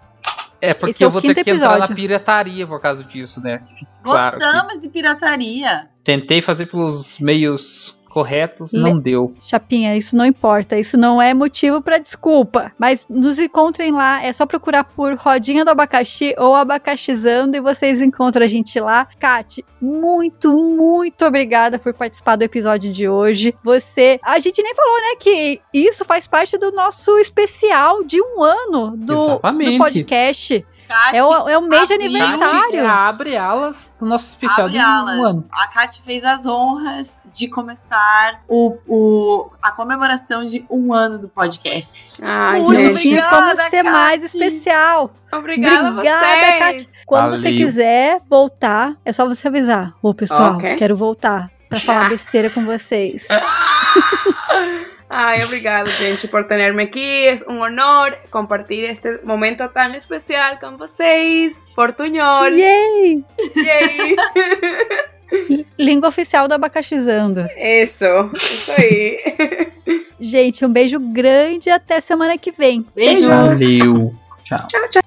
É porque Esse é eu o vou ter quinto que entrar na episódio. pirataria por causa disso, né? Que claro. que Gostamos de pirataria. Tentei fazer pelos meios corretos, Le- não deu. Chapinha, isso não importa, isso não é motivo pra desculpa. Mas nos encontrem lá, é só procurar por Rodinha do Abacaxi ou Abacaxizando e vocês encontram a gente lá. Kate, muito, muito obrigada por participar do episódio de hoje. Você, a gente nem falou, né, que isso faz parte do nosso especial de um ano do, do podcast. Kati É o, é o mês de aniversário. Abre alas do nosso especial abre de um ano. A Kati fez as honras de começar o, o, a comemoração de um ano do podcast. Ai, Muito gente. tinha como Obrigada, ser mais Kati. especial. Obrigada, Obrigada, vocês. Quando você Valeu. quiser voltar, é só você avisar. Ô, pessoal, Ok. quero voltar pra falar [laughs] besteira com vocês. [laughs] Ay, obrigado, gente, por tenerme aquí. Es un honor compartir este momento tan especial con vocês. Portuñol. Yay! Yay. [laughs] Língua oficial do Abacaxizando. Eso, eso ahí. Gente, um beijo grande e até semana que vem. Beijos. Valeu. Tchau. Chao, chao.